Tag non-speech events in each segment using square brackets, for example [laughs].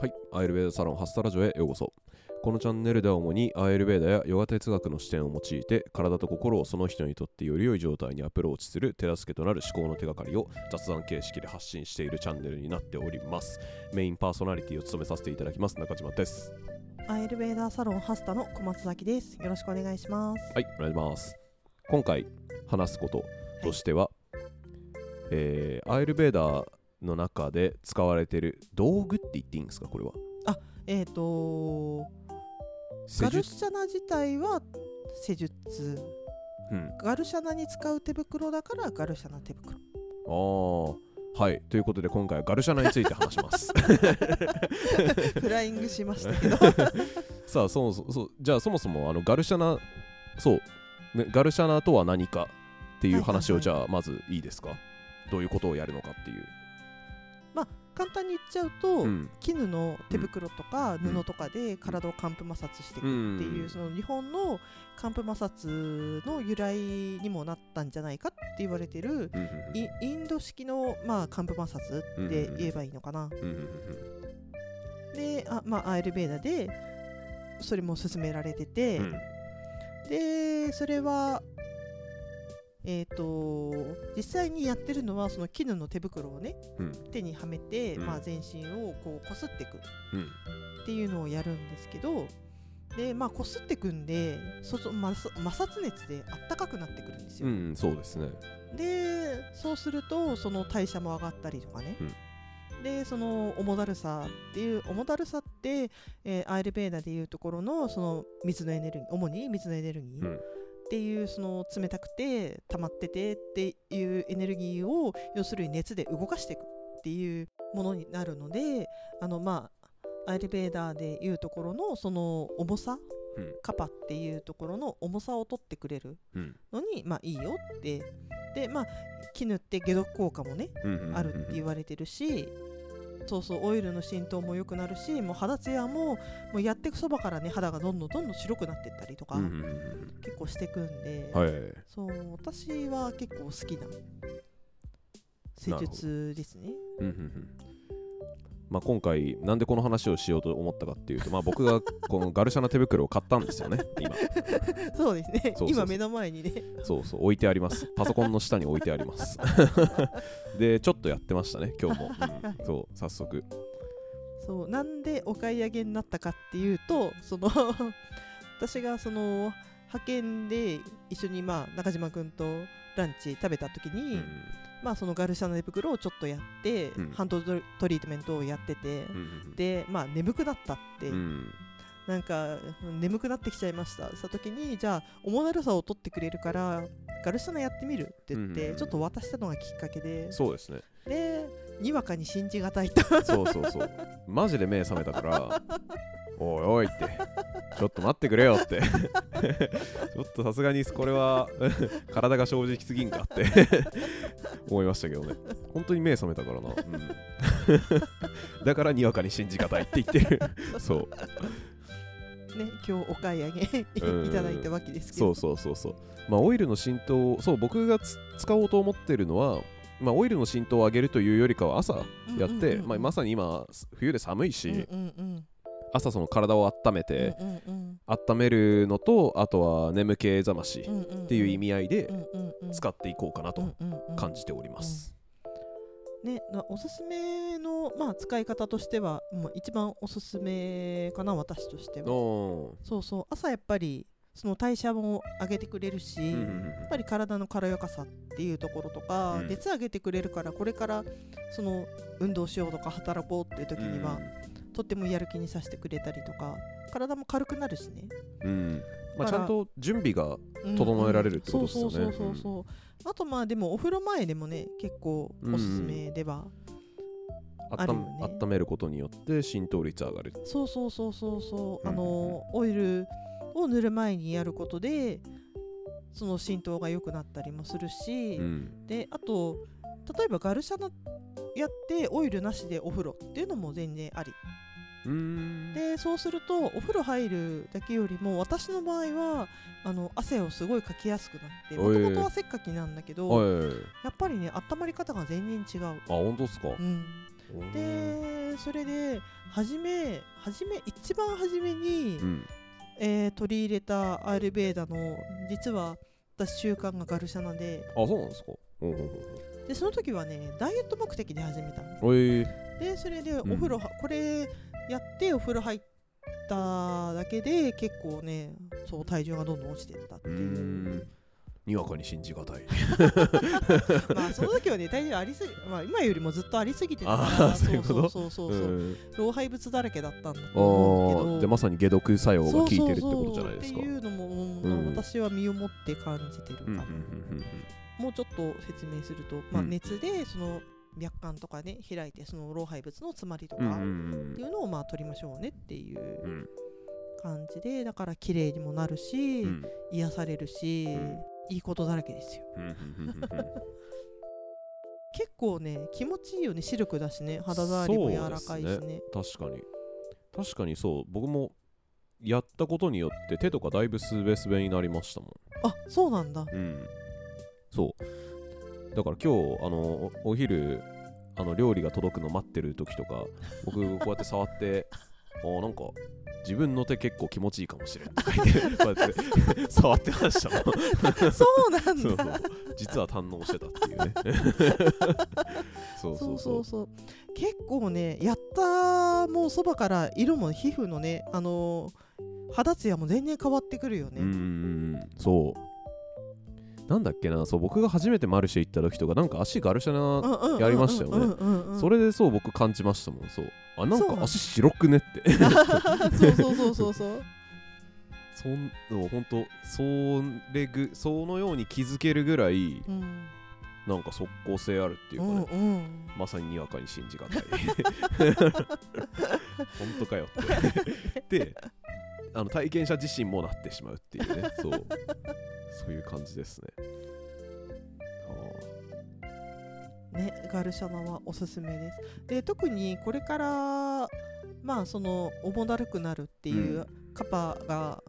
はい、アーユルベーダサロンハスタラジオへようこそ。このチャンネルでは主にアーユルベーダやヨガ哲学の視点を用いて体と心をその人にとってより良い状態にアプローチする手助けとなる思考の手がかりを雑談形式で発信しているチャンネルになっております。メインパーソナリティを務めさせていただきます中島です。アイルベーダーサロンハスタの小松崎です。よろしくお願いします。はい、お願いします。今回話すこととしては、えーアーユルベーダの中で使われている道具って言っていいんですかこれは？えっ、と施ガル術シャナ自体は施術、うん、ガルシャナに使う手袋だからガルシャナ手袋。ああはい。ということで今回はガルシャナについて話します。[laughs] フライングしましたけど。[laughs] さあそもそもそうじゃあそもそもあのガルシャナそう、ね、ガルシャナとは何かっていう話をじゃあまずいいですか？どういうことをやるのかっていう、簡単に言っちゃうと、うん。絹の手袋とかん。布とかで体を寒風摩擦していくっていう、うん。その日本の寒風摩擦の由来にもなったんじゃないかって言われてるイインド式の、まあ、寒風摩擦って言えばいいのかな。であ、まあ、アイルベーダでそれも勧められてて、うん。でそれはえー、と実際にやってるのはその絹の手袋をねうん。手にはめて、うん。まあ、全身をこうこすっていくうん。っていうのをやるんですけどでまあこすっていくんでそそ摩擦摩擦熱であったかくなってくるんですよ、うんそうですね。でそうするとその代謝も上がったりとかね、でその重だるさっていう重だるさって、えーアイルベーダでいうところのその水のエネルギー主に水のエネルギーっうんていうその冷たくて溜まっててっていうエネルギーを要するに熱で動かしていくっていうものになるのであのまあアイルベーダーでいうところのその重さうんカパっていうところの重さを取ってくれるうん。のにまあいいよって。でまあ絹って解毒効果もねうんうんうん。あるって言われてるし、そうそうオイルの浸透も良くなるしもう肌ツヤももうやっていくそばからね肌がどんどんどんどん白くなっていったりとか、うんうんうん結構していくんで、うんはい。そう私は結構好きな施術ですね。うんうんうんまあ、今回なんでこの話をしようと思ったかっていうと、まあ、僕がこのガルシャナ手袋を買ったんですよね今。そうですね。今目の前にね。そうそう置いてあります。パソコンの下に置いてあります。[laughs] でちょっとやってましたね今日も、うん。[laughs] そう早速。そうなんでお買い上げになったかっていうとその私がその派遣で一緒にまあ中島君とランチ食べた時に、うんまあそのガルシャナ手袋をちょっとやって、うん。ハンドトリートメントをやってて、うんでまあ眠くなったって、うん。なんか眠くなってきちゃいました。した時にじゃあ重だるさを取ってくれるからガルシャナやってみるって言って、うん。ちょっと渡したのがきっかけで。そうですね。でにわかに信じがたいと。そうそうそう。マジで目覚めたからおいおいって。ちょっと待ってくれよって。[laughs] ちょっとさすがにこれは [laughs] 体が正直すぎんかって思いましたけどね。本当に目覚めたからな、うん、[laughs] だからにわかに信じがたいって言ってる。[laughs] そう。ね今日お買い上げうん。いただいたわけですけど。そうそうそうそう。まあオイルの浸透そう僕がつ使おうと思ってるのはまあオイルの浸透を上げるというよりかは朝やって、まあ、まさに今冬で寒いし、うんうんうん朝その体を温めて、うんうんうん。温めるのとあとは眠気覚ましっていう意味合いで使っていこうかなと感じております。ね、なおすすめの、まあ、使い方としては、もう一番おすすめかな私としては。おそうそう。朝やっぱりその代謝も上げてくれるし、ーうんうんやっぱり体の軽やかさっていうところとか、うん。熱上げてくれるからこれからその運動しようとか働こうっていう時には、とってもやる気にさせてくれたりとか体も軽くなるしね。うん。うんまあ、ちゃんと準備が整えられるってことですよね。うんうんそうそうそうそう。そうあとまあでもお風呂前でもね結構おすすめでは、あるよ温ね。温めることによって浸透率上がる。そうそうそうそうそう、うん。あのオイルを塗る前にやることでその浸透が良くなったりもするし、うん。であと例えばガルシャナやってオイルなしでお風呂っていうのも全然ありでそうするとお風呂入るだけよりも私の場合はあの汗をすごいかきやすくなってもともと汗っかきなんだけど、はい。やっぱりね温まり方が全然違う、あ本当ですか？うん、でそれで初め初め一番初めに、うん。えー取り入れたアールベーダの実は私習慣がガルシャナで。あそうなんですか？おうおうでその時はねダイエット目的で始めたの。えーでそれでおん。風呂は、これやってお風呂入っただけで結構ねそう体重がどんどん落ちてったっていう。ん。にわかに信じがたい [laughs] まあその時はね体重ありすぎ、まあ、今よりもずっとありすぎてたあからーそうそうそうそうそう、うん。老廃物だらけだったんだけど。ーでまさに解毒作用が効いてるってことじゃないですか。そうそうそう。っていうのも、うんうん。私は身をもって感じてるから、うんうんうん。もうちょっと説明すると、まあ、うん。熱でその脈管とかね開いてその老廃物の詰まりとかっていうのをまあ取りましょうねっていう感じでだから綺麗にもなるし、うん。癒されるし、うん。いいことだらけですよ。[laughs] 結構ね気持ちいいよねシルクだしね。肌触りも柔らかいしね。そうで確かに。確かにそう。僕もやったことによって手とかだいぶすべすべになりましたもあそうなんだ。んうん。そうだから今日あのおお昼あの料理が届くの待ってる時とか僕こうやって触って [laughs] あーなんか自分の手結構気持ちいいかもしれんとか言ってこうやって触ってましたそうなんそうだそう。実は堪能してたっていうね。[laughs] そうそそう。うそそううそう。結構ねやったもうそばから色も皮膚のねあのー肌ツヤも全然変わってくるよね、うん。そうなんだっけなそう僕が初めてマルシェ行った時とかなんか足ガルシャナうんうんうんうんやりましたよねそれでそう僕感じましたもんそうあなんか足白くねってそうそうそうそうそうそんの本当それぐそのように気づけるぐらいうんなんか即効性あるっていううかね、んうんまさににわかに信じがたい本当かよってであの体験者自身もなってしまうっていうねそうそういう感じですね。あねガルシャナはおすすめです。で特にこれからまあその重だるくなるっていううカパが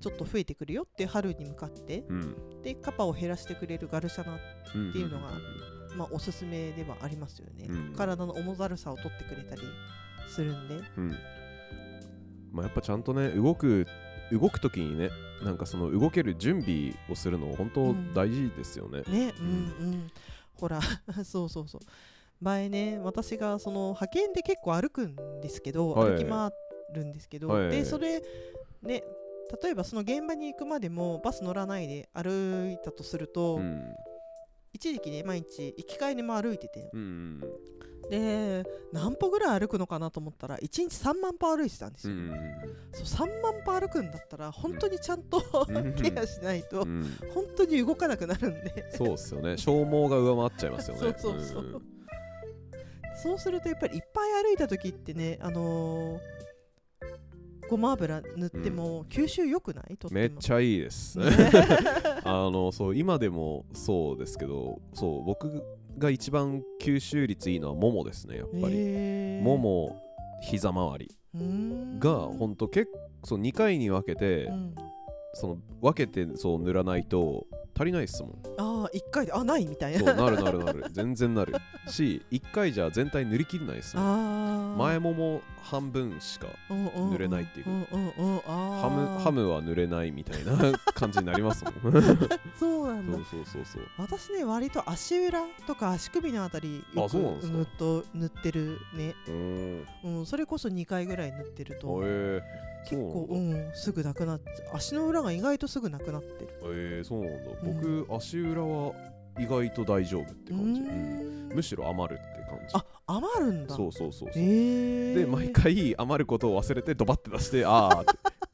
ちょっと増えてくるよって春に向かってーうん。でカパを減らしてくれるガルシャナうんっていうのがまあ、おすすめではありますよね、うん。体の重だるさを取ってくれたりするんで。うん。まあやっぱちゃんとね動く動く時にねなんかその動ける準備をするの本当大事ですよね、ねうんうん。ほら [laughs] そうそうそう。前ね私がその派遣で結構歩くんですけど、はい。歩き回るんですけど、はい。でそれね例えばその現場に行くまでもバス乗らないで歩いたとすると、うん。一時期ね毎日行き帰りも歩いてて。うんで何歩ぐらい歩くのかなと思ったら1日3万歩歩いてたんですよ、うんそう3万歩歩くんだったら本当にちゃんと、うん。[laughs] ケアしないと、うん。本当に動かなくなるんで。そうっすよね。消耗が上回っちゃいますよね。[laughs] そうそうそう。んそうするとやっぱりいっぱい歩いた時ってねあのーごま油塗っても吸収良くない？とっても。めっちゃいいです、ね。[laughs] あのそう今でもそうですけどそう僕が一番吸収率いいのはももですねやっぱり、もも膝周り。がほんと結構2回に分けて、うん。その分けてそう塗らないと足りないっすもんああ1回であないみたいな。なるなるなる。全然なるし1回じゃ全体塗りきれないっすもん。あ前もも半分しか塗塗れないっていう。ハムハムは塗れないみたいな [laughs] 感じになりますもん。そうなんだ。そうそうそうそう。私ね割と足裏とか足首のあたりよく塗っと塗ってるね、うーん。うん、それこそ2回ぐらい塗ってるとえー、結構そうなんすぐなくなって足の裏が意外とすぐなくなってる。えー、そうなんだ、うん。僕足裏は意外と大丈夫って感じ、うん。ん。むしろ余るって感じ。あ余るんだ。そうそうそうそう、へーで毎回余ることを忘れてドバッて出してああ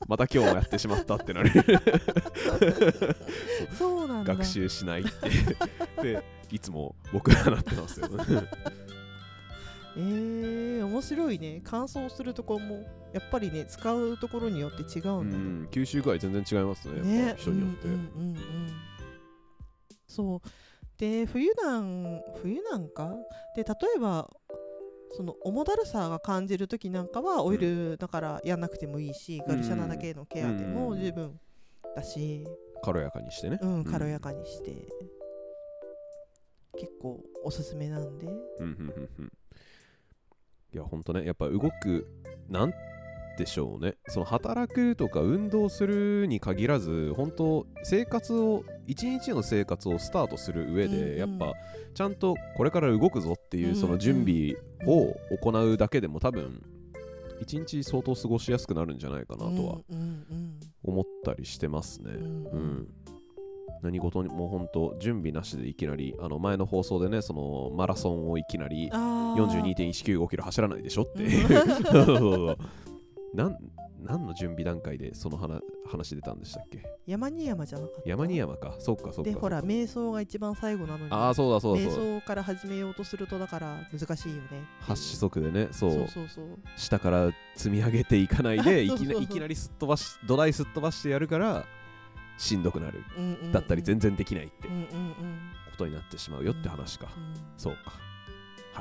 また今日もやってしまったってなる。[laughs] そうなんだ。学習しないって。[laughs] でいつも僕はなってますよ。[laughs] えー、面白いね。乾燥するところもやっぱりね使うところによって違ううんだね。ん吸収具合全然違いますねねぱ人によって、うんうんうんうん。そう。で冬なん冬なんか？で例えばその重だるさが感じる時なんかはオイルだからやんなくてもいいし、ガルシャナだけのケアでも十分だし、軽やかにしてね。うん、軽やかにして、結構おすすめなんで。うんうんうんうん。いやほんとねやっぱ動くなんでしょうね。その働くとか運動するに限らず本当生活を一日の生活をスタートする上で、うんうん。やっぱちゃんとこれから動くぞっていうその準備を行うだけでも多分一日相当過ごしやすくなるんじゃないかなとは思ったりしてますね。うんうん。うん、何事にも本当準備なしでいきなりあの前の放送でねそのマラソンをいきなりあー。42.195キロ走らないでしょってう。ん。[laughs] いうなん何の準備段階でその話話出たんでしたっけ？山に山じゃなかった？山に山か。そっかそっか。でほら瞑想が一番最後なのに。ああそうだそうだ瞑そうだ。想から始めようとするとだから難しいよね。8子速でねそう。そうそうそう。下から積み上げていかないで [laughs] いきないきなりすっ飛ばし土台すっ飛ばしてやるからしんどくなる。うんうんうん。だったり全然できないってうんうんうん。ことになってしまうよって話か、うん。そうか。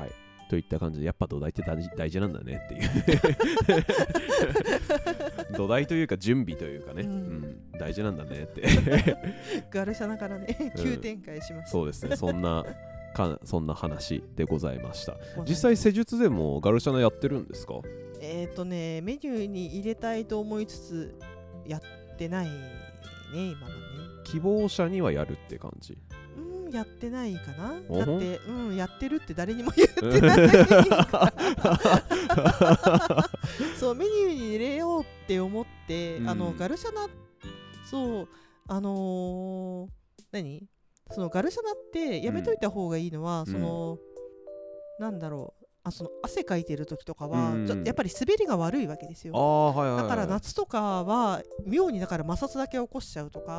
はい。といった感じで、やっぱ土台って大事大事なんだねっていう。[laughs] 土台というか準備というかね、ううん。ん大事なんだねって。ガルシャナからねうん。急展開しましたそうですね、そんな。かそんな話でございました。実際施術でもガルシャナやってるんですか？えっ、とねメニューに入れたいと思いつつやってないね今はね。希望者にはやるって感じ。うんやってないかな？だってうんやってるって誰にも言ってない。[laughs] そうメニューに入れようって思って、うん。あのガルシャナそうあのー何？そのガルシャナってやめといた方がいいのは、ん。そのなんだろうあその汗かいてる時とかは、うん。やっぱり滑りが悪いわけですよ。はいはい、はい、だから夏とかは妙にだから摩擦だけ起こしちゃうとあか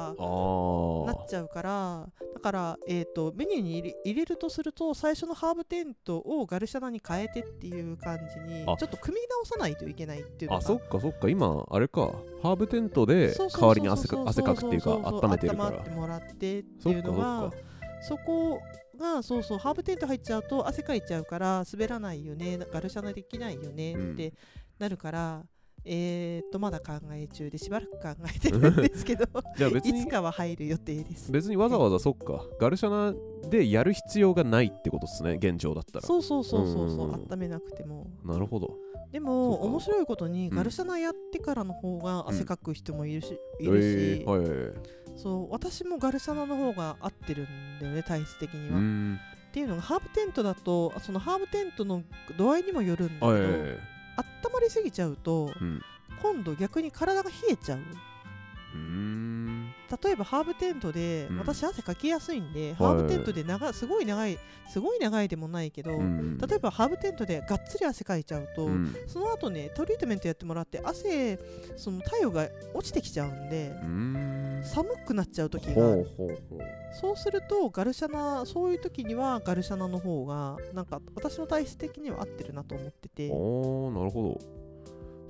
なっーちゃうからだから、えー、とメニューに入れ入れるとすると最初のハーブテントをガルシャナに変えてっていう感じにちょあっと組み直さないといけないっていうのがあそっかそっか。今あれか。ハーブテントで代わりに汗か汗かくっていうか温めてるから。温まってもらってっていうのがか。そこがそうそうハーブテント入っちゃうと汗かいちゃうから滑らないよね。ガルシャナできないよねうん。ってなるから、えー、とまだ考え中でしばらく考えてるんですけど [laughs] じゃあ別にいつかは入る予定です。別にわざわざそっかガルシャナでやる必要がないってことですね現状だったら。そうそうそうそうそう、うんうんうん。温めなくても。なるほどでもか。面白いことにうん。ガルシャナやってからの方が汗かく人もいるし、いるし、えーはいはいはい。そう私もガルシャナの方が合ってるんだよね体質的には、っていうのがハーブテントだとそのハーブテントの度合いにもよるんだけど、温まりすぎちゃうとうん。今度逆に体が冷えちゃう。うーん例えばハーブテントで、うん。私汗かきやすいんで、ハーブテントで長すごい長いすごい長いでもないけど、うん例えばハーブテントでがっつり汗かいちゃうと、うん。その後ねトリートメントやってもらって汗その体温が落ちてきちゃうんで寒くなっちゃう時がある。そうするとガルシャナそういう時にはガルシャナの方がなんか私の体質的には合ってるなと思ってて。あーなるほど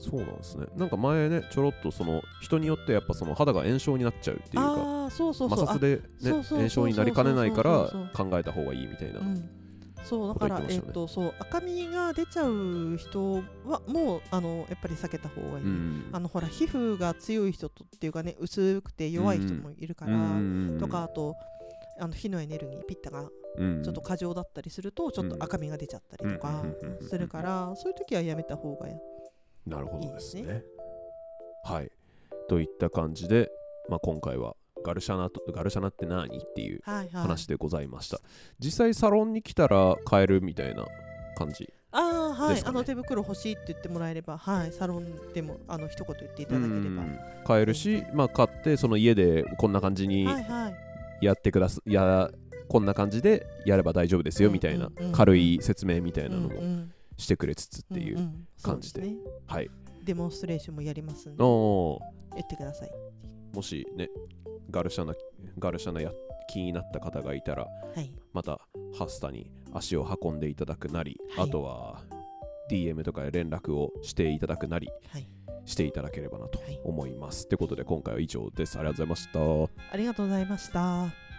そうなんですね。なんか前ねちょろっとその人によってやっぱその肌が炎症になっちゃうっていうかああそうそうそう。摩擦でね炎症になりかねないから考えた方がいいみたいなあうん。そうだから、えっ、ことそう赤みが出ちゃう人はもうあのやっぱり避けた方がいい、うん。あのほら皮膚が強い人とっていうかね薄くて弱い人もいるから、うん。とかあとあの火のエネルギーピッタがうん。ちょっと過剰だったりするとちょっと赤みが出ちゃったりとかするからそういう時はやめた方がなるほどですね。いいではい。といった感じで、まあ、今回はガルシャナとガルシャナって何っていうはいはい。話でございました、実際サロンに来たら買えるみたいな感じああはい、ね。あの手袋欲しいって言ってもらえればはい。サロンでもあの一言言っていただければ。うん買えるし、まあ、買ってその家でこんな感じにはいはい。やってくだす、やこんな感じでやれば大丈夫ですようんみたいな軽い説明みたいなのもしてくれつつっていう、んん。感じで。そうすね。はい。デモンストレーションもやりますんで。おー。言ってください。もしねガルシャナガルシャナや気になった方がいたらはい。またハスタに足を運んでいただくなり、はい。あとは DM とかで連絡をしていただくなりはい。していただければなとはい。思います。ということで今回は以上です。ありがとうございました。ありがとうございました